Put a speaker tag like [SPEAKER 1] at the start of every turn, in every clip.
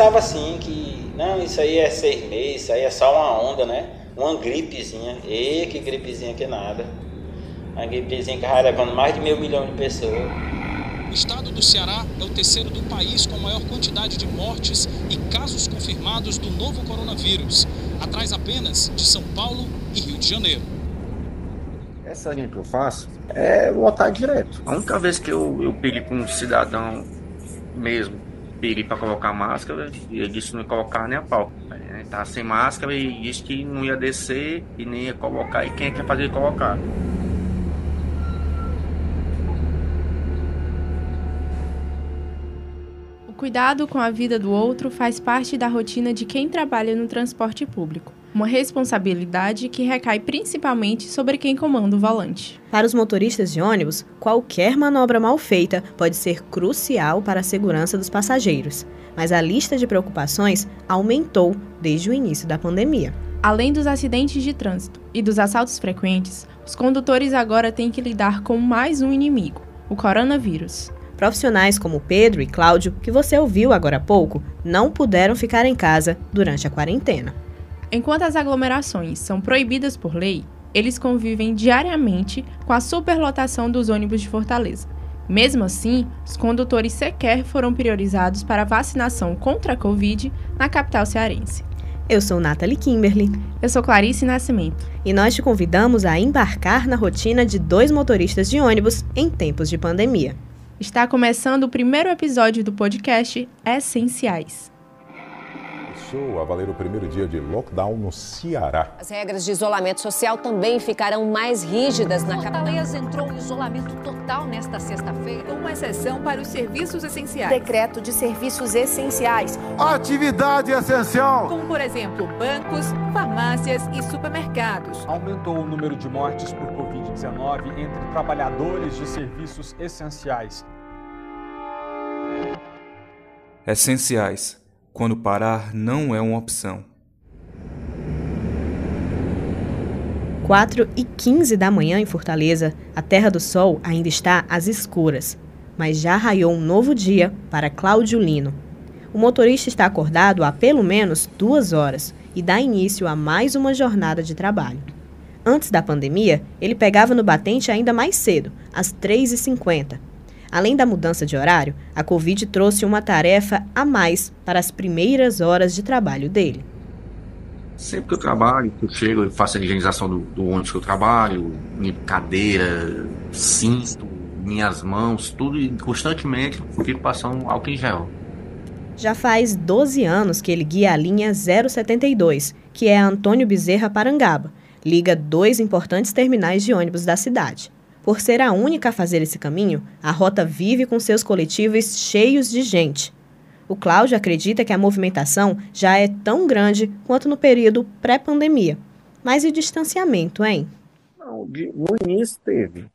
[SPEAKER 1] pensávamos assim, que não, isso aí é seis meses, isso aí é só uma onda, né? Uma gripezinha. E que gripezinha que nada. Uma gripezinha que vai levando mais de meio milhão de pessoas.
[SPEAKER 2] O estado do Ceará é o terceiro do país com a maior quantidade de mortes e casos confirmados do novo coronavírus, atrás apenas de São Paulo e Rio de Janeiro.
[SPEAKER 3] Essa linha que eu faço é lotar direto. A única vez que eu, eu pedi com um cidadão mesmo pedi para colocar máscara e ele disse que não ia colocar nem a pau. Ele tá sem máscara e disse que não ia descer e nem ia colocar. E quem é que ia fazer ele colocar?
[SPEAKER 4] O cuidado com a vida do outro faz parte da rotina de quem trabalha no transporte público uma responsabilidade que recai principalmente sobre quem comanda o volante.
[SPEAKER 5] Para os motoristas de ônibus, qualquer manobra mal feita pode ser crucial para a segurança dos passageiros, mas a lista de preocupações aumentou desde o início da pandemia.
[SPEAKER 4] Além dos acidentes de trânsito e dos assaltos frequentes, os condutores agora têm que lidar com mais um inimigo, o coronavírus.
[SPEAKER 5] Profissionais como Pedro e Cláudio, que você ouviu agora há pouco, não puderam ficar em casa durante a quarentena.
[SPEAKER 4] Enquanto as aglomerações são proibidas por lei, eles convivem diariamente com a superlotação dos ônibus de Fortaleza. Mesmo assim, os condutores sequer foram priorizados para a vacinação contra a Covid na capital cearense.
[SPEAKER 5] Eu sou Nathalie Kimberly.
[SPEAKER 4] Eu sou Clarice Nascimento.
[SPEAKER 5] E nós te convidamos a embarcar na rotina de dois motoristas de ônibus em tempos de pandemia.
[SPEAKER 4] Está começando o primeiro episódio do podcast Essenciais
[SPEAKER 6] começou a valer o primeiro dia de lockdown no Ceará.
[SPEAKER 7] As regras de isolamento social também ficarão mais rígidas na
[SPEAKER 8] capital. Fortaleza entrou em isolamento total nesta sexta-feira, com uma exceção para os serviços essenciais.
[SPEAKER 9] Decreto de serviços essenciais.
[SPEAKER 10] Atividade essencial.
[SPEAKER 8] Como, por exemplo, bancos, farmácias e supermercados.
[SPEAKER 11] Aumentou o número de mortes por Covid-19 entre trabalhadores de serviços essenciais.
[SPEAKER 12] Essenciais quando parar não é uma opção.
[SPEAKER 5] 4 e 15 da manhã em Fortaleza, a Terra do Sol ainda está às escuras, mas já raiou um novo dia para Cláudio Lino. O motorista está acordado há pelo menos duas horas e dá início a mais uma jornada de trabalho. Antes da pandemia, ele pegava no batente ainda mais cedo, às 3h50, Além da mudança de horário, a Covid trouxe uma tarefa a mais para as primeiras horas de trabalho dele.
[SPEAKER 3] Sempre que eu trabalho, que eu chego, eu faço a higienização do, do ônibus que eu trabalho, minha cadeira, cinto, minhas mãos, tudo e constantemente fico passando álcool em gel.
[SPEAKER 5] Já faz 12 anos que ele guia a linha 072, que é Antônio Bezerra Parangaba, liga dois importantes terminais de ônibus da cidade. Por ser a única a fazer esse caminho, a rota vive com seus coletivos cheios de gente. O Cláudio acredita que a movimentação já é tão grande quanto no período pré-pandemia. Mas e o distanciamento, hein?
[SPEAKER 3] Não, de, no início teve,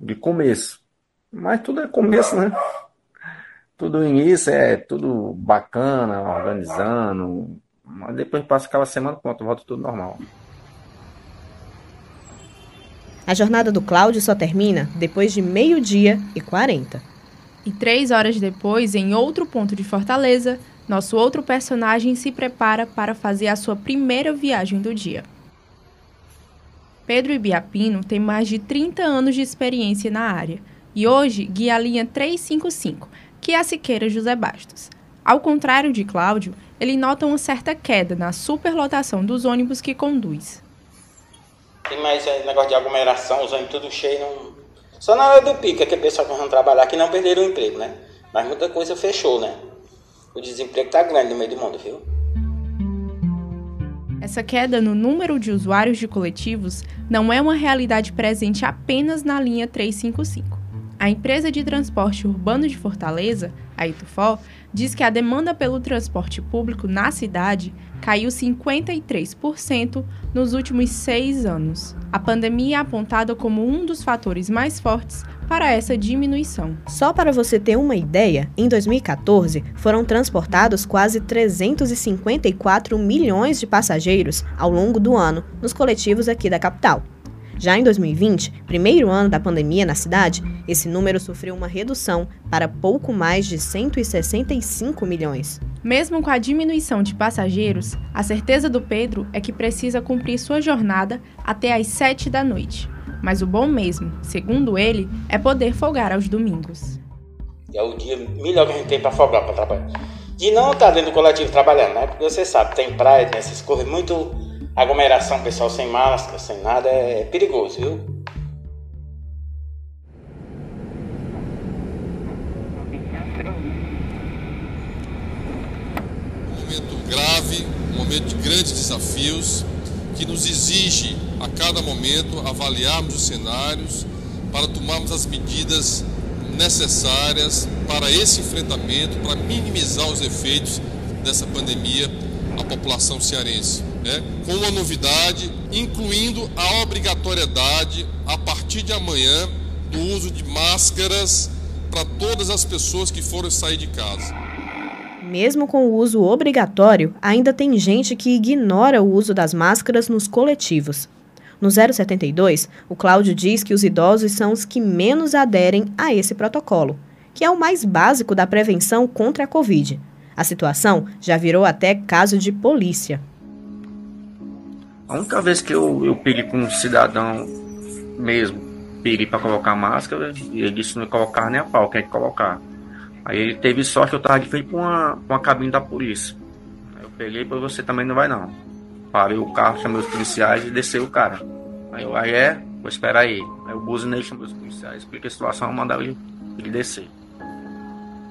[SPEAKER 3] de começo. Mas tudo é começo, né? Tudo início é tudo bacana, organizando. Mas depois passa aquela semana, pronto, volta tudo normal.
[SPEAKER 5] A jornada do Cláudio só termina depois de meio-dia e 40.
[SPEAKER 4] E três horas depois, em outro ponto de Fortaleza, nosso outro personagem se prepara para fazer a sua primeira viagem do dia. Pedro Ibiapino tem mais de 30 anos de experiência na área e hoje guia a linha 355, que é a Siqueira José Bastos. Ao contrário de Cláudio, ele nota uma certa queda na superlotação dos ônibus que conduz.
[SPEAKER 1] Tem mais é, negócio de aglomeração, os ônibus tudo cheio. Não... Só na hora do pico é que o pessoal que vão trabalhar aqui não perderam o emprego, né? Mas muita coisa fechou, né? O desemprego tá grande no meio do mundo, viu?
[SPEAKER 4] Essa queda no número de usuários de coletivos não é uma realidade presente apenas na linha 355. A empresa de transporte urbano de Fortaleza, a Itufó, diz que a demanda pelo transporte público na cidade caiu 53% nos últimos seis anos. A pandemia é apontada como um dos fatores mais fortes para essa diminuição.
[SPEAKER 5] Só para você ter uma ideia, em 2014 foram transportados quase 354 milhões de passageiros ao longo do ano nos coletivos aqui da capital. Já em 2020, primeiro ano da pandemia na cidade, esse número sofreu uma redução para pouco mais de 165 milhões.
[SPEAKER 4] Mesmo com a diminuição de passageiros, a certeza do Pedro é que precisa cumprir sua jornada até às 7 da noite. Mas o bom mesmo, segundo ele, é poder folgar aos domingos.
[SPEAKER 1] É o dia melhor que a gente tem para folgar, para trabalhar. De não estar dentro do coletivo trabalhando, né? Porque você sabe, tem praia, tem essas coisas, muito aglomeração, pessoal sem máscara, sem nada, é perigoso, viu?
[SPEAKER 13] momento grave, um momento de grandes desafios, que nos exige a cada momento avaliarmos os cenários para tomarmos as medidas necessárias para esse enfrentamento, para minimizar os efeitos dessa pandemia à população cearense. Né? Com uma novidade, incluindo a obrigatoriedade, a partir de amanhã, do uso de máscaras para todas as pessoas que forem sair de casa.
[SPEAKER 5] Mesmo com o uso obrigatório, ainda tem gente que ignora o uso das máscaras nos coletivos. No 072, o Cláudio diz que os idosos são os que menos aderem a esse protocolo, que é o mais básico da prevenção contra a Covid. A situação já virou até caso de polícia.
[SPEAKER 3] A única vez que eu, eu pedi com um cidadão mesmo, pedi para colocar máscara, e ele disse não colocar nem a pau, quer colocar. Aí ele teve sorte, eu tava de frente com uma, com a cabine da polícia. Aí eu peguei, para você também não vai não. Parei o carro, chamei os policiais e desceu o cara. Aí eu, aí é, vou esperar aí. Aí eu buzinei, chamei os policiais, expliquei a situação, mandaram ele, ele descer.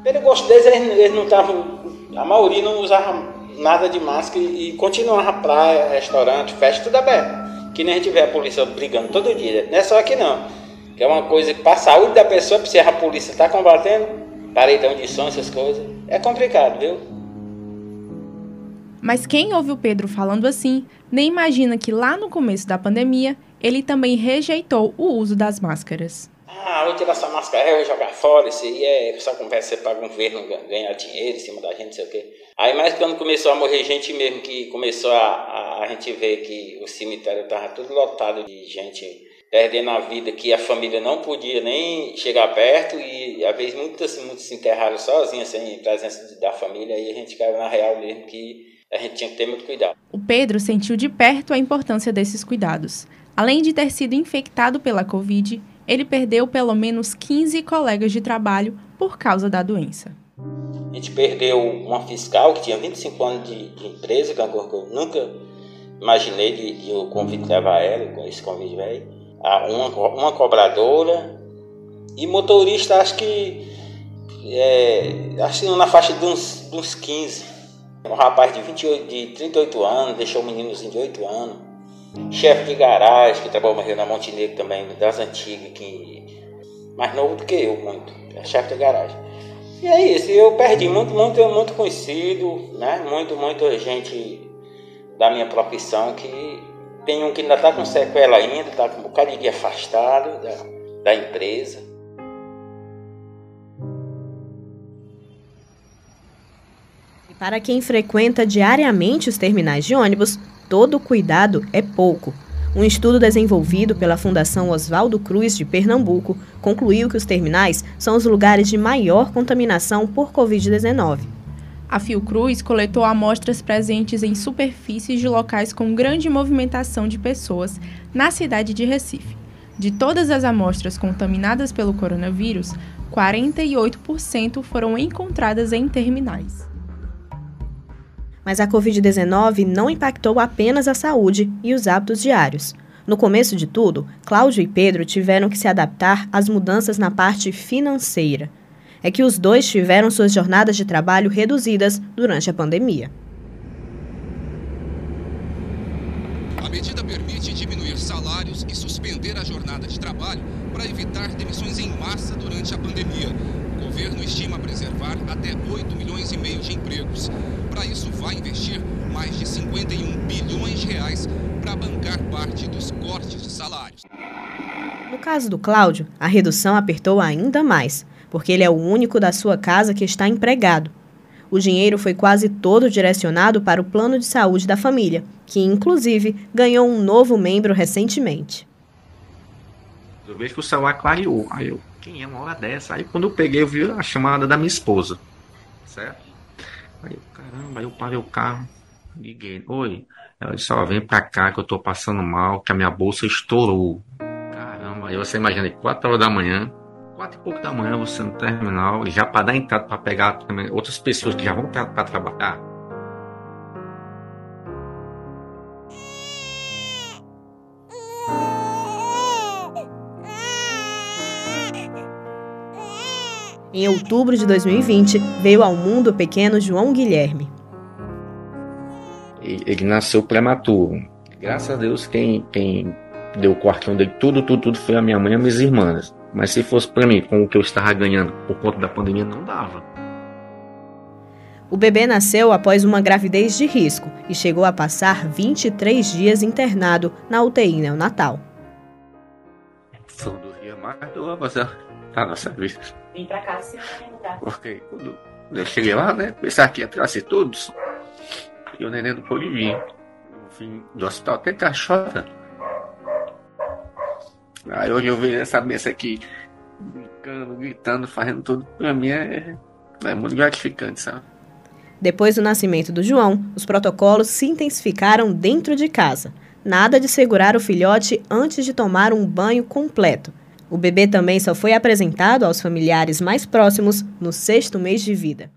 [SPEAKER 1] Pelo gosto deles, eles, eles não estavam. A maioria não usava nada de máscara e, e continuava praia, restaurante, festa, tudo aberto. Que nem a gente vê a polícia brigando todo dia. Não é só aqui não. Que é uma coisa para a saúde da pessoa, se a polícia está combatendo, paredão de som, essas coisas. É complicado, viu?
[SPEAKER 4] Mas quem ouve o Pedro falando assim, nem imagina que lá no começo da pandemia, ele também rejeitou o uso das máscaras.
[SPEAKER 1] Ah, vou tirar essa máscara, eu vou jogar fora, isso aí é só conversa para o governo ganhar dinheiro em cima da gente, não sei o quê. Aí, mais quando começou a morrer gente mesmo, que começou a, a, a gente ver que o cemitério estava tudo lotado de gente perdendo a vida que a família não podia nem chegar perto e às vezes muitas, muitos se enterraram sozinhos, sem presença da família, e a gente caiu na real mesmo que a gente tinha que ter muito cuidado.
[SPEAKER 4] O Pedro sentiu de perto a importância desses cuidados. Além de ter sido infectado pela Covid, ele perdeu pelo menos 15 colegas de trabalho por causa da doença.
[SPEAKER 1] A gente perdeu uma fiscal que tinha 25 anos de, de empresa, que eu nunca imaginei de, de o convite levar ela, com esse convite velho uma, uma cobradora e motorista acho que é, acho que na faixa de uns, de uns 15. Um rapaz de, 28, de 38 anos, deixou um meninozinho de 8 anos. Chefe de garagem, que trabalhou na Montenegro também, das antigas, que mais novo do que eu, muito. É chefe de garagem. E é isso, eu perdi muito, muito, muito conhecido, né? Muito, muita gente da minha profissão que tem um que ainda está com sequela ainda, está com um bocado de afastado da, da empresa.
[SPEAKER 5] E para quem frequenta diariamente os terminais de ônibus, todo cuidado é pouco. Um estudo desenvolvido pela Fundação Oswaldo Cruz de Pernambuco concluiu que os terminais são os lugares de maior contaminação por Covid-19.
[SPEAKER 4] A Fiocruz coletou amostras presentes em superfícies de locais com grande movimentação de pessoas na cidade de Recife. De todas as amostras contaminadas pelo coronavírus, 48% foram encontradas em terminais.
[SPEAKER 5] Mas a Covid-19 não impactou apenas a saúde e os hábitos diários. No começo de tudo, Cláudio e Pedro tiveram que se adaptar às mudanças na parte financeira é que os dois tiveram suas jornadas de trabalho reduzidas durante a pandemia.
[SPEAKER 14] A medida permite diminuir salários e suspender a jornada de trabalho para evitar demissões em massa durante a pandemia. O governo estima preservar até 8 milhões e meio de empregos. Para isso, vai investir mais de 51 bilhões de reais para bancar parte dos cortes de salários.
[SPEAKER 5] No caso do Cláudio, a redução apertou ainda mais porque ele é o único da sua casa que está empregado. O dinheiro foi quase todo direcionado para o plano de saúde da família, que inclusive ganhou um novo membro recentemente.
[SPEAKER 3] Eu vejo que o celular clareou. Aí eu, quem é uma hora dessa? Aí quando eu peguei, eu vi a chamada da minha esposa. Certo? Aí caramba, aí eu parei o carro, liguei. Oi. Ela disse, ó, vem pra cá que eu tô passando mal, que a minha bolsa estourou. Caramba, aí você imagina, 4 horas da manhã, quatro e pouco da manhã, você no terminal, já para dar entrada para pegar outras pessoas que já vão para trabalhar.
[SPEAKER 5] Em outubro de 2020, veio ao mundo o pequeno João Guilherme.
[SPEAKER 3] Ele nasceu prematuro. Graças a Deus, quem, quem deu o quartinho dele, tudo, tudo, tudo foi a minha mãe e minhas irmãs. Mas se fosse para mim, com o que eu estava ganhando por conta da pandemia, não dava.
[SPEAKER 5] O bebê nasceu após uma gravidez de risco e chegou a passar 23 dias internado na UTI neonatal.
[SPEAKER 3] Foi do dia mais do você tá nossa vida.
[SPEAKER 15] Vim pra cá se tá?
[SPEAKER 3] Porque quando eu cheguei lá, né, pensar que ia trazer todos, e o neném não pôde vir. No fim do hospital até caixota. Aí hoje eu vejo essa mesa aqui, brincando, gritando, fazendo tudo, pra mim é, é muito gratificante, sabe?
[SPEAKER 5] Depois do nascimento do João, os protocolos se intensificaram dentro de casa. Nada de segurar o filhote antes de tomar um banho completo. O bebê também só foi apresentado aos familiares mais próximos no sexto mês de vida.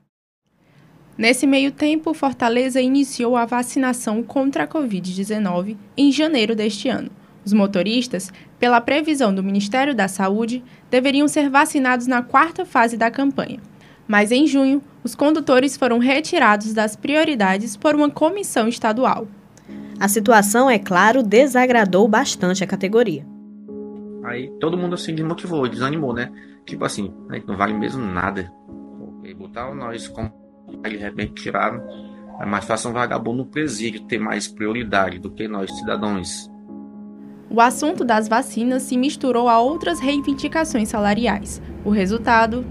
[SPEAKER 4] Nesse meio tempo, Fortaleza iniciou a vacinação contra a Covid-19 em janeiro deste ano. Os motoristas, pela previsão do Ministério da Saúde, deveriam ser vacinados na quarta fase da campanha. Mas em junho, os condutores foram retirados das prioridades por uma comissão estadual.
[SPEAKER 5] A situação, é claro, desagradou bastante a categoria.
[SPEAKER 3] Aí todo mundo assim desmotivou, desanimou, né? Tipo assim, a gente não vale mesmo nada. E botaram nós como de repente tiraram. É mais fácil um vagabundo no presídio ter mais prioridade do que nós, cidadãos
[SPEAKER 4] o assunto das vacinas se misturou a outras reivindicações salariais. O resultado.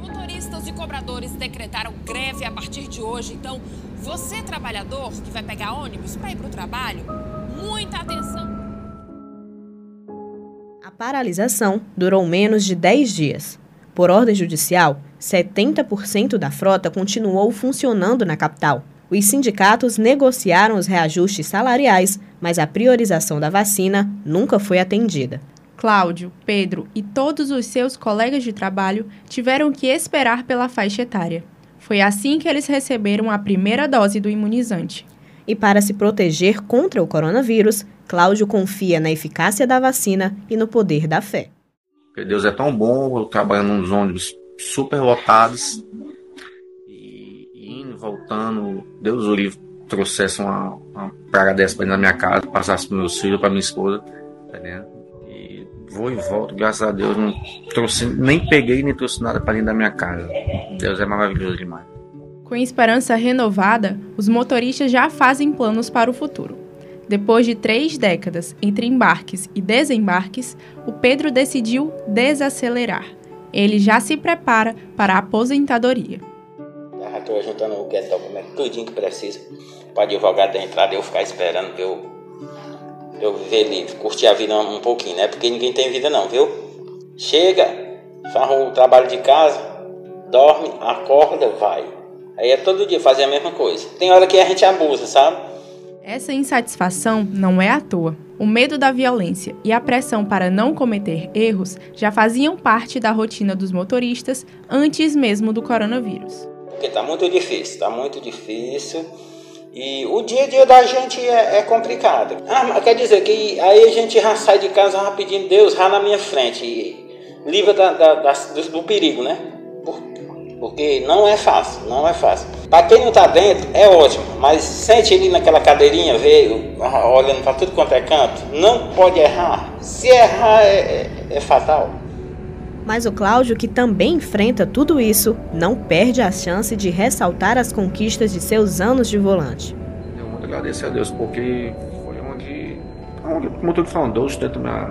[SPEAKER 16] Motoristas e cobradores decretaram greve a partir de hoje. Então, você, trabalhador que vai pegar ônibus para ir para o trabalho, muita atenção.
[SPEAKER 5] Paralisação durou menos de 10 dias. Por ordem judicial, 70% da frota continuou funcionando na capital. Os sindicatos negociaram os reajustes salariais, mas a priorização da vacina nunca foi atendida.
[SPEAKER 4] Cláudio, Pedro e todos os seus colegas de trabalho tiveram que esperar pela faixa etária. Foi assim que eles receberam a primeira dose do imunizante.
[SPEAKER 5] E para se proteger contra o coronavírus, Cláudio confia na eficácia da vacina e no poder da fé.
[SPEAKER 3] Deus é tão bom, eu trabalhando nos ônibus super lotados, voltando, Deus o livre, trouxesse uma, uma praga dessa dentro da minha casa, passasse para meus filhos, para minha esposa, tá? E vou e volto, graças a Deus, não trouxe, nem peguei nem trouxe nada para dentro da minha casa. Deus é maravilhoso demais.
[SPEAKER 4] Com esperança renovada, os motoristas já fazem planos para o futuro. Depois de três décadas entre embarques e desembarques, o Pedro decidiu desacelerar. Ele já se prepara para a aposentadoria
[SPEAKER 1] estou juntando o que é documento, tudinho que precisa, para advogado da entrada eu ficar esperando eu, eu viver livre, curtir a vida um pouquinho, né? Porque ninguém tem vida não, viu? Chega, faz o trabalho de casa, dorme, acorda, vai. Aí é todo dia fazer a mesma coisa. Tem hora que a gente abusa, sabe?
[SPEAKER 4] Essa insatisfação não é à toa. O medo da violência e a pressão para não cometer erros já faziam parte da rotina dos motoristas antes mesmo do coronavírus.
[SPEAKER 1] Porque está muito difícil, está muito difícil. E o dia a dia da gente é, é, complicado. Ah, quer dizer que aí a gente já sai de casa rapidinho, Deus, já na minha frente. E livra da, da, da, do, do, perigo, né? Porque não é fácil, não é fácil. Para quem não está dentro, é ótimo. Mas sente ali naquela cadeirinha, vê, olhando para tudo quanto é canto, não pode errar. Se errar, é, é, é fatal.
[SPEAKER 5] Mas o Cláudio, que também enfrenta tudo isso, não perde a chance de ressaltar as conquistas de seus anos de volante.
[SPEAKER 3] Eu muito agradeço a Deus porque foi onde, onde como eu estou falando, eu sustento minha,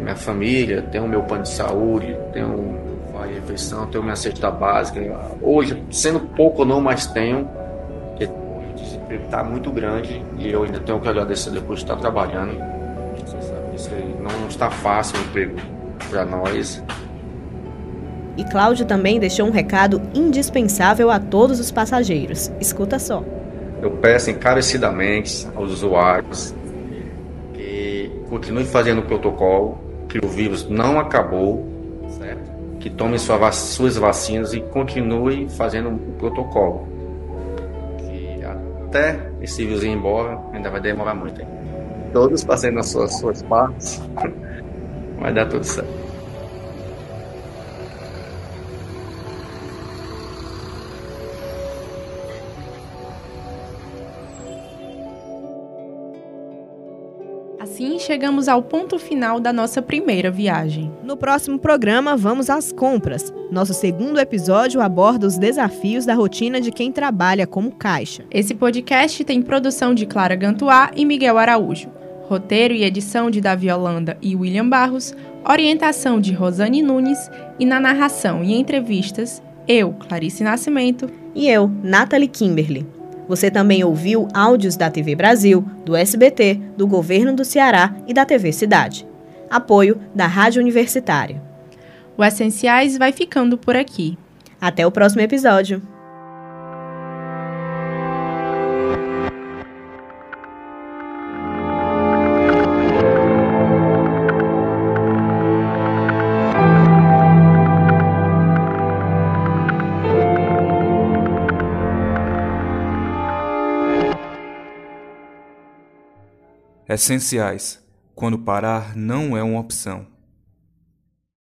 [SPEAKER 3] minha família, tenho meu plano de saúde, tenho a refeição, tenho minha cesta básica. Hoje, sendo pouco ou não, mas tenho, porque o desemprego está muito grande e eu ainda tenho que agradecer depois de estar trabalhando. Você sabe não está fácil o emprego para nós.
[SPEAKER 5] E Cláudio também deixou um recado indispensável a todos os passageiros. Escuta só.
[SPEAKER 3] Eu peço encarecidamente aos usuários que continuem fazendo o protocolo, que o vírus não acabou? Que tomem sua, suas vacinas e continuem fazendo o protocolo. Que até esse vírus ir embora ainda vai demorar muito. Hein? Todos fazendo as suas, suas partes, vai dar tudo certo.
[SPEAKER 4] Chegamos ao ponto final da nossa primeira viagem.
[SPEAKER 5] No próximo programa, vamos às compras. Nosso segundo episódio aborda os desafios da rotina de quem trabalha como caixa.
[SPEAKER 4] Esse podcast tem produção de Clara Gantuá e Miguel Araújo. Roteiro e edição de Davi Holanda e William Barros, orientação de Rosane Nunes e na narração e entrevistas, eu, Clarice Nascimento,
[SPEAKER 5] e eu, Nathalie Kimberly. Você também ouviu áudios da TV Brasil, do SBT, do Governo do Ceará e da TV Cidade. Apoio da Rádio Universitária.
[SPEAKER 4] O Essenciais vai ficando por aqui.
[SPEAKER 5] Até o próximo episódio.
[SPEAKER 12] Essenciais. Quando parar não é uma opção.